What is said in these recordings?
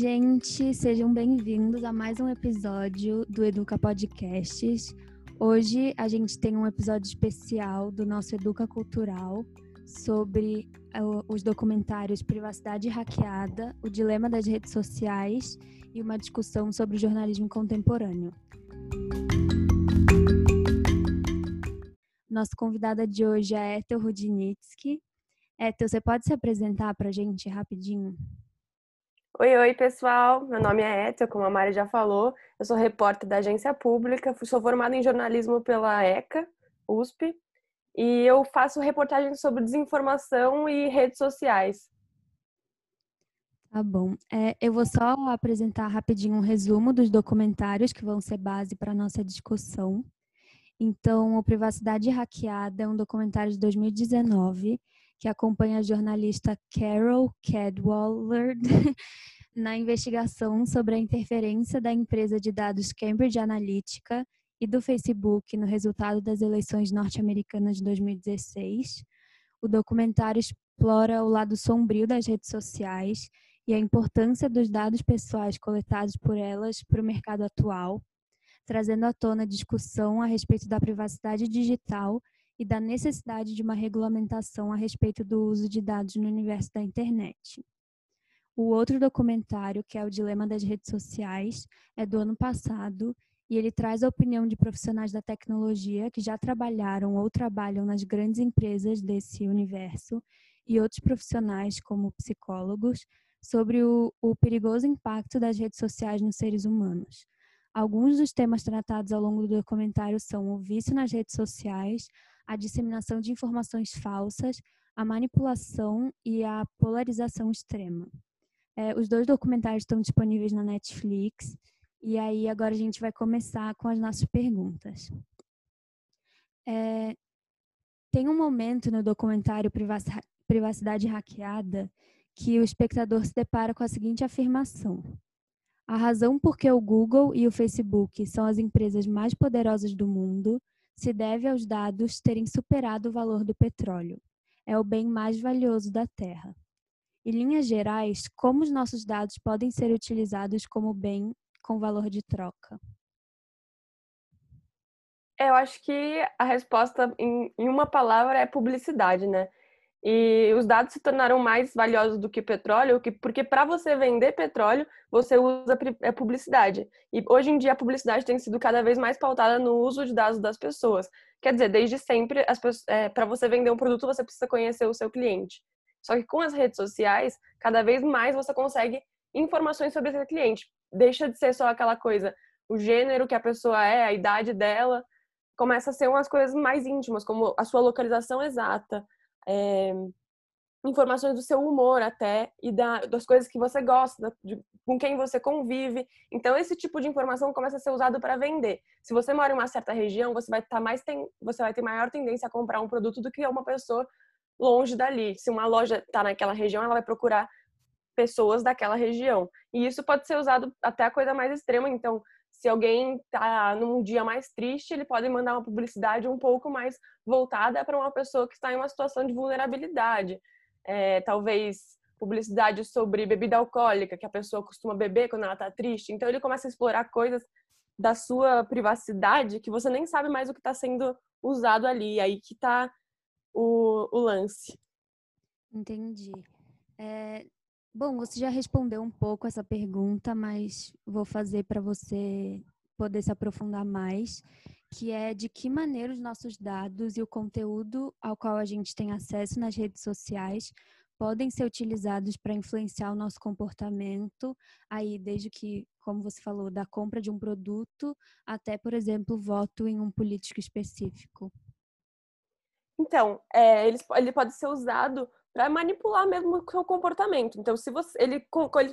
Gente, sejam bem-vindos a mais um episódio do Educa Podcasts. Hoje a gente tem um episódio especial do nosso Educa Cultural sobre uh, os documentários Privacidade Hackeada, o Dilema das Redes Sociais e uma discussão sobre o jornalismo contemporâneo. Nossa convidada de hoje é Ethel Rudnitsky. Ethel, você pode se apresentar para a gente rapidinho? Oi, oi, pessoal. Meu nome é Ethel, como a Mari já falou. Eu sou repórter da agência pública, sou formada em jornalismo pela ECA, USP, e eu faço reportagens sobre desinformação e redes sociais. Tá bom. É, eu vou só apresentar rapidinho um resumo dos documentários que vão ser base para a nossa discussão. Então, o Privacidade Hackeada é um documentário de 2019 que acompanha a jornalista Carol Cadwallader na investigação sobre a interferência da empresa de dados Cambridge Analytica e do Facebook no resultado das eleições norte-americanas de 2016. O documentário explora o lado sombrio das redes sociais e a importância dos dados pessoais coletados por elas para o mercado atual, trazendo à tona discussão a respeito da privacidade digital e da necessidade de uma regulamentação a respeito do uso de dados no universo da internet. O outro documentário, que é o Dilema das Redes Sociais, é do ano passado e ele traz a opinião de profissionais da tecnologia que já trabalharam ou trabalham nas grandes empresas desse universo e outros profissionais, como psicólogos, sobre o, o perigoso impacto das redes sociais nos seres humanos. Alguns dos temas tratados ao longo do documentário são o vício nas redes sociais, a disseminação de informações falsas, a manipulação e a polarização extrema. É, os dois documentários estão disponíveis na Netflix. E aí, agora a gente vai começar com as nossas perguntas. É, tem um momento no documentário Privacidade Hackeada que o espectador se depara com a seguinte afirmação: A razão por que o Google e o Facebook são as empresas mais poderosas do mundo se deve aos dados terem superado o valor do petróleo. É o bem mais valioso da Terra. Em linhas gerais, como os nossos dados podem ser utilizados como bem com valor de troca? Eu acho que a resposta em uma palavra é publicidade, né? E os dados se tornaram mais valiosos do que petróleo, porque para você vender petróleo, você usa é, publicidade. E hoje em dia a publicidade tem sido cada vez mais pautada no uso de dados das pessoas. Quer dizer, desde sempre, é, para você vender um produto, você precisa conhecer o seu cliente. Só que com as redes sociais, cada vez mais você consegue informações sobre esse cliente. Deixa de ser só aquela coisa, o gênero que a pessoa é, a idade dela, começa a ser umas coisas mais íntimas, como a sua localização exata, é, informações do seu humor até e da, das coisas que você gosta, de, com quem você convive. Então esse tipo de informação começa a ser usado para vender. Se você mora em uma certa região, você vai estar tá mais você vai ter maior tendência a comprar um produto do que uma pessoa longe dali. Se uma loja está naquela região, ela vai procurar pessoas daquela região. E isso pode ser usado até a coisa mais extrema. Então, se alguém está num dia mais triste, ele pode mandar uma publicidade um pouco mais voltada para uma pessoa que está em uma situação de vulnerabilidade. É, talvez publicidade sobre bebida alcoólica, que a pessoa costuma beber quando ela está triste. Então, ele começa a explorar coisas da sua privacidade que você nem sabe mais o que está sendo usado ali. Aí que está o, o lance. Entendi. É, Bom, você já respondeu um pouco essa pergunta, mas vou fazer para você poder se aprofundar mais, que é de que maneira os nossos dados e o conteúdo ao qual a gente tem acesso nas redes sociais podem ser utilizados para influenciar o nosso comportamento, aí desde que, como você falou, da compra de um produto até, por exemplo, voto em um político específico. Então, é, ele, ele pode ser usado para manipular mesmo o seu comportamento. Então, se você ele,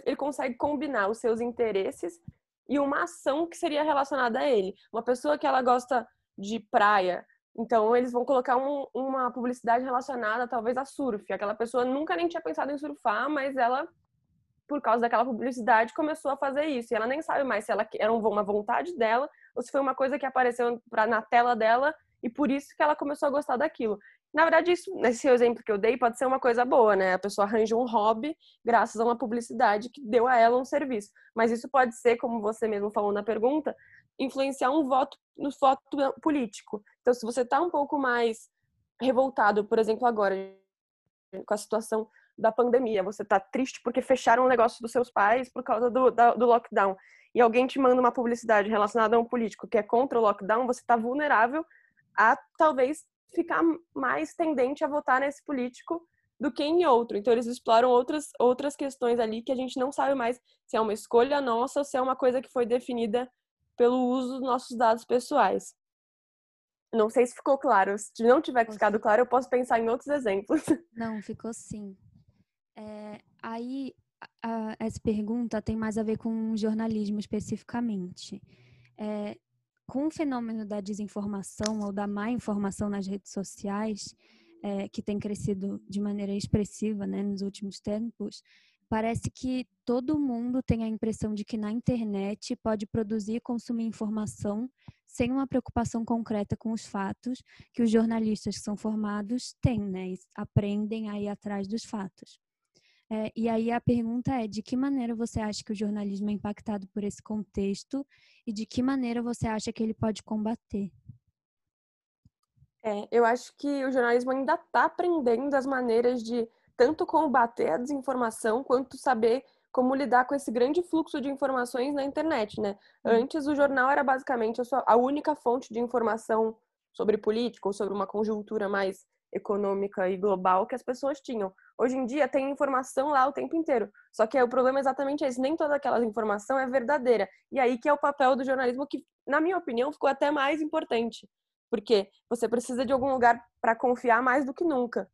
ele consegue combinar os seus interesses e uma ação que seria relacionada a ele. Uma pessoa que ela gosta de praia, então eles vão colocar um, uma publicidade relacionada talvez a surf. Aquela pessoa nunca nem tinha pensado em surfar, mas ela por causa daquela publicidade começou a fazer isso. E ela nem sabe mais se ela era uma vontade dela ou se foi uma coisa que apareceu pra, na tela dela e por isso que ela começou a gostar daquilo. Na verdade, isso, nesse exemplo que eu dei, pode ser uma coisa boa, né? A pessoa arranja um hobby graças a uma publicidade que deu a ela um serviço. Mas isso pode ser, como você mesmo falou na pergunta, influenciar um voto no voto político. Então, se você está um pouco mais revoltado, por exemplo, agora com a situação da pandemia, você está triste porque fecharam o negócio dos seus pais por causa do, da, do lockdown, e alguém te manda uma publicidade relacionada a um político que é contra o lockdown, você está vulnerável a talvez ficar mais tendente a votar nesse político do que em outro. Então eles exploram outras outras questões ali que a gente não sabe mais se é uma escolha nossa ou se é uma coisa que foi definida pelo uso dos nossos dados pessoais. Não sei se ficou claro. Se não tiver ficado claro, eu posso pensar em outros exemplos. Não, ficou sim. É, aí, a, essa pergunta tem mais a ver com jornalismo especificamente. É, com o fenômeno da desinformação ou da má informação nas redes sociais, é, que tem crescido de maneira expressiva né, nos últimos tempos, Parece que todo mundo tem a impressão de que na internet pode produzir e consumir informação sem uma preocupação concreta com os fatos que os jornalistas que são formados têm, né? Aprendem a ir atrás dos fatos. É, e aí a pergunta é: de que maneira você acha que o jornalismo é impactado por esse contexto e de que maneira você acha que ele pode combater? É, eu acho que o jornalismo ainda está aprendendo as maneiras de tanto combater a desinformação quanto saber como lidar com esse grande fluxo de informações na internet, né? Uhum. Antes o jornal era basicamente a única fonte de informação sobre política ou sobre uma conjuntura mais econômica e global que as pessoas tinham. Hoje em dia tem informação lá o tempo inteiro. Só que o problema é exatamente esse, nem toda aquela informação é verdadeira. E aí que é o papel do jornalismo que, na minha opinião, ficou até mais importante. Porque você precisa de algum lugar para confiar mais do que nunca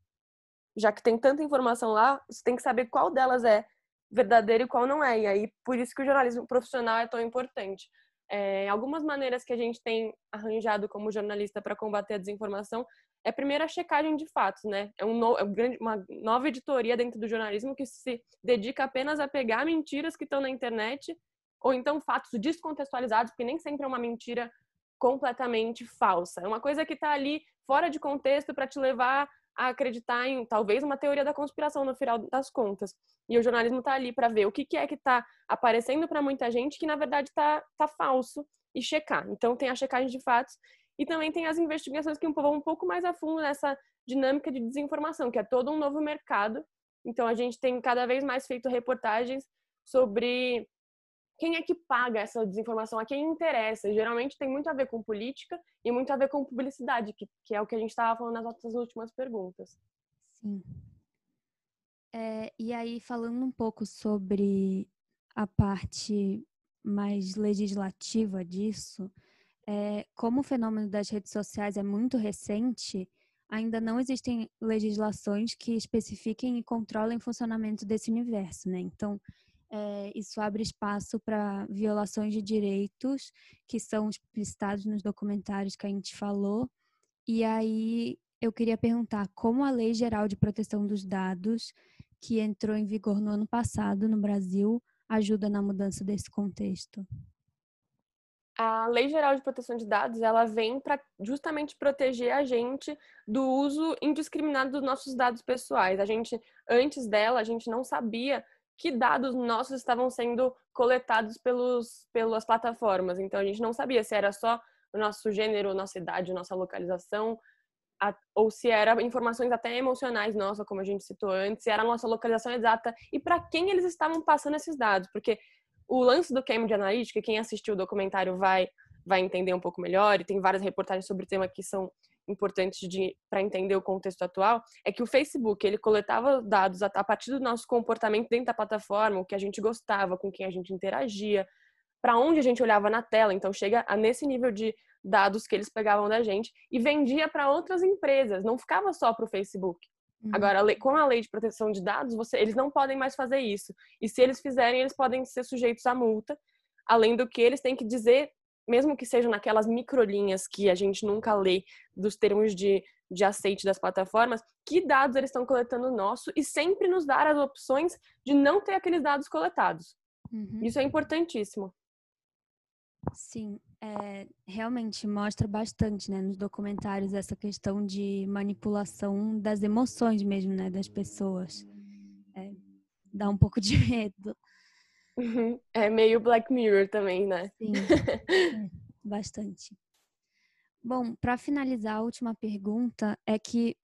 já que tem tanta informação lá, você tem que saber qual delas é verdadeira e qual não é. E aí, por isso que o jornalismo profissional é tão importante. É, algumas maneiras que a gente tem arranjado como jornalista para combater a desinformação é primeiro a checagem de fatos, né? É, um no, é uma nova editoria dentro do jornalismo que se dedica apenas a pegar mentiras que estão na internet ou então fatos descontextualizados, porque nem sempre é uma mentira completamente falsa. É uma coisa que está ali fora de contexto para te levar a acreditar em talvez uma teoria da conspiração no final das contas. E o jornalismo está ali para ver o que, que é que está aparecendo para muita gente que na verdade está tá falso e checar. Então tem a checagem de fatos e também tem as investigações que vão um pouco mais a fundo nessa dinâmica de desinformação, que é todo um novo mercado. Então a gente tem cada vez mais feito reportagens sobre quem é que paga essa desinformação, a quem interessa. Geralmente tem muito a ver com política e muito a ver com publicidade, que, que é o que a gente estava falando nas nossas últimas perguntas. Sim. É, e aí, falando um pouco sobre a parte mais legislativa disso, é, como o fenômeno das redes sociais é muito recente, ainda não existem legislações que especifiquem e controlem o funcionamento desse universo, né? Então, é, isso abre espaço para violações de direitos que são explicitados nos documentários que a gente falou. E aí eu queria perguntar como a Lei Geral de Proteção dos Dados, que entrou em vigor no ano passado no Brasil, ajuda na mudança desse contexto. A Lei Geral de Proteção de Dados, ela vem para justamente proteger a gente do uso indiscriminado dos nossos dados pessoais. A gente antes dela, a gente não sabia que dados nossos estavam sendo coletados pelos, pelas plataformas. Então a gente não sabia se era só o nosso gênero, nossa idade, nossa localização, a, ou se era informações até emocionais nossa, como a gente citou antes, se era a nossa localização exata e para quem eles estavam passando esses dados, porque o lance do Cambridge Analytica, quem assistiu o documentário vai vai entender um pouco melhor e tem várias reportagens sobre o tema que são importantes para entender o contexto atual é que o Facebook ele coletava dados a, a, partir do nosso comportamento dentro da plataforma, o que a gente gostava, com quem a gente interagia, para onde a gente olhava na tela. Então chega a nesse nível de dados que eles pegavam da gente e vendia para outras empresas, não ficava só para o Facebook. Uhum. Agora, com a lei de proteção de dados, você, eles não podem mais fazer isso. E se eles fizerem, eles podem ser sujeitos a multa. Além do que, eles têm que dizer mesmo que sejam naquelas microlinhas que a gente nunca lê dos termos de, de aceite das plataformas, que dados eles estão coletando nosso e sempre nos dar as opções de não ter aqueles dados coletados. Uhum. Isso é importantíssimo. Sim. é, realmente mostra bastante, né, nos documentários essa questão de manipulação das emoções mesmo, né, das pessoas. É, dá um pouco de medo. Uhum. É meio Black Mirror também, né? Sim, é, bastante. Bom, para finalizar, a última pergunta é que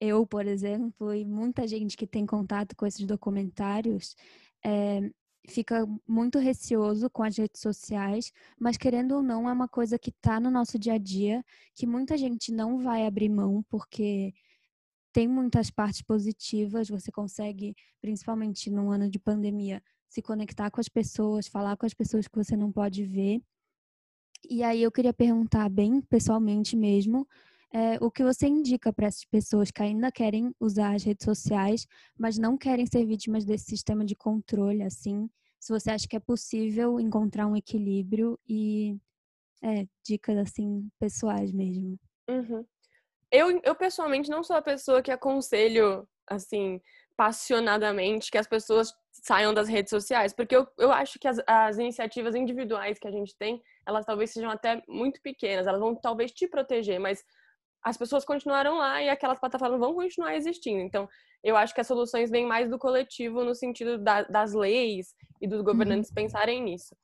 eu, por exemplo, e muita gente que tem contato com esses documentários, é, fica muito receoso com as redes sociais, mas querendo ou não, é uma coisa que está no nosso dia a dia, que muita gente não vai abrir mão, porque tem muitas partes positivas, você consegue, principalmente num ano de pandemia, se conectar com as pessoas, falar com as pessoas que você não pode ver. E aí eu queria perguntar bem pessoalmente mesmo, é, o que você indica para essas pessoas que ainda querem usar as redes sociais, mas não querem ser vítimas desse sistema de controle, assim? Se você acha que é possível encontrar um equilíbrio e é, dicas assim pessoais mesmo. Uhum. Eu, eu pessoalmente não sou a pessoa que aconselho assim passionadamente que as pessoas saiam das redes sociais, porque eu, eu acho que as, as iniciativas individuais que a gente tem, elas talvez sejam até muito pequenas, elas vão talvez te proteger, mas as pessoas continuaram lá e aquelas plataformas vão continuar existindo. Então, eu acho que as soluções vêm mais do coletivo no sentido da, das leis e dos governantes uhum. pensarem nisso.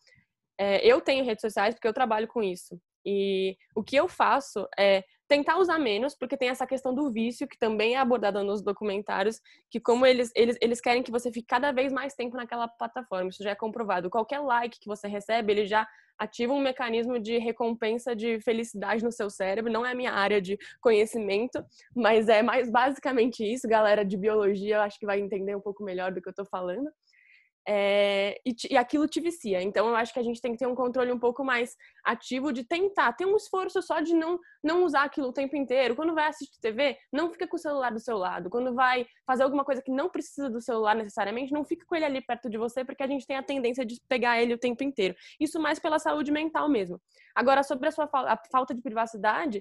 É, eu tenho redes sociais porque eu trabalho com isso. E o que eu faço é tentar usar menos, porque tem essa questão do vício, que também é abordada nos documentários, que como eles, eles, eles querem que você fique cada vez mais tempo naquela plataforma, isso já é comprovado. Qualquer like que você recebe, ele já ativa um mecanismo de recompensa de felicidade no seu cérebro. Não é a minha área de conhecimento, mas é mais basicamente isso. Galera de biologia, eu acho que vai entender um pouco melhor do que eu estou falando. É, e, e, aquilo te vicia. Então, eu acho que a gente tem que ter um controle um pouco mais ativo de tentar, ter um esforço só de não, não usar aquilo o tempo inteiro. Quando vai assistir TV, não fica com o celular do seu lado. Quando vai fazer alguma coisa que não precisa do celular necessariamente, não fica com ele ali perto de você, porque a gente tem a tendência de pegar ele o tempo inteiro. Isso mais pela saúde mental mesmo. Agora, sobre a sua a falta de privacidade,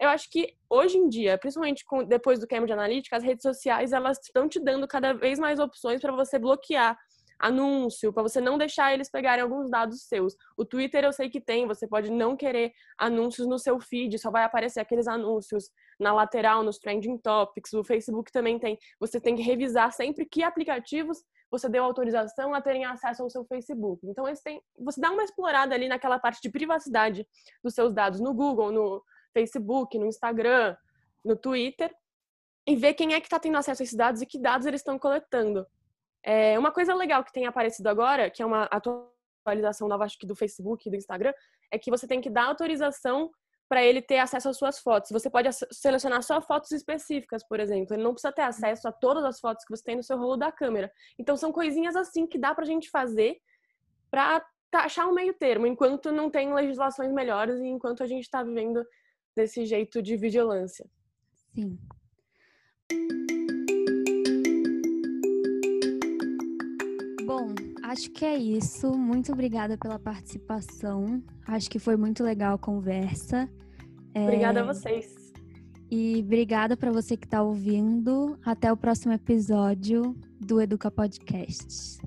eu acho que hoje em dia, principalmente com, depois do Cambridge Analytica, as redes sociais elas estão te dando cada vez mais opções para você bloquear anúncio, para você não deixar eles pegarem alguns dados seus. O Twitter eu sei que tem, você pode não querer anúncios no seu feed, só vai aparecer aqueles anúncios na lateral, nos trending topics. O Facebook também tem. Você tem que revisar sempre que aplicativos você deu autorização a terem acesso ao seu Facebook. Então, tem, você dá uma explorada ali naquela parte de privacidade dos seus dados no Google, no Facebook, no Instagram, no Twitter, e ver quem é que está tendo acesso a esses dados e que dados eles estão coletando. É, uma coisa legal que tem aparecido agora, que é uma atualização nova, acho que do Facebook e do Instagram, é que você tem que dar autorização para ele ter acesso às suas fotos. Você pode selecionar só fotos específicas, por exemplo. Ele não precisa ter acesso a todas as fotos que você tem no seu rolo da câmera. Então, são coisinhas assim que dá para a gente fazer para achar um meio termo, enquanto não tem legislações melhores e enquanto a gente está vivendo desse jeito de vigilância. Sim. Bom, acho que é isso. Muito obrigada pela participação. Acho que foi muito legal a conversa. Obrigada é... a vocês. E obrigada para você que está ouvindo. Até o próximo episódio do Educa Podcast.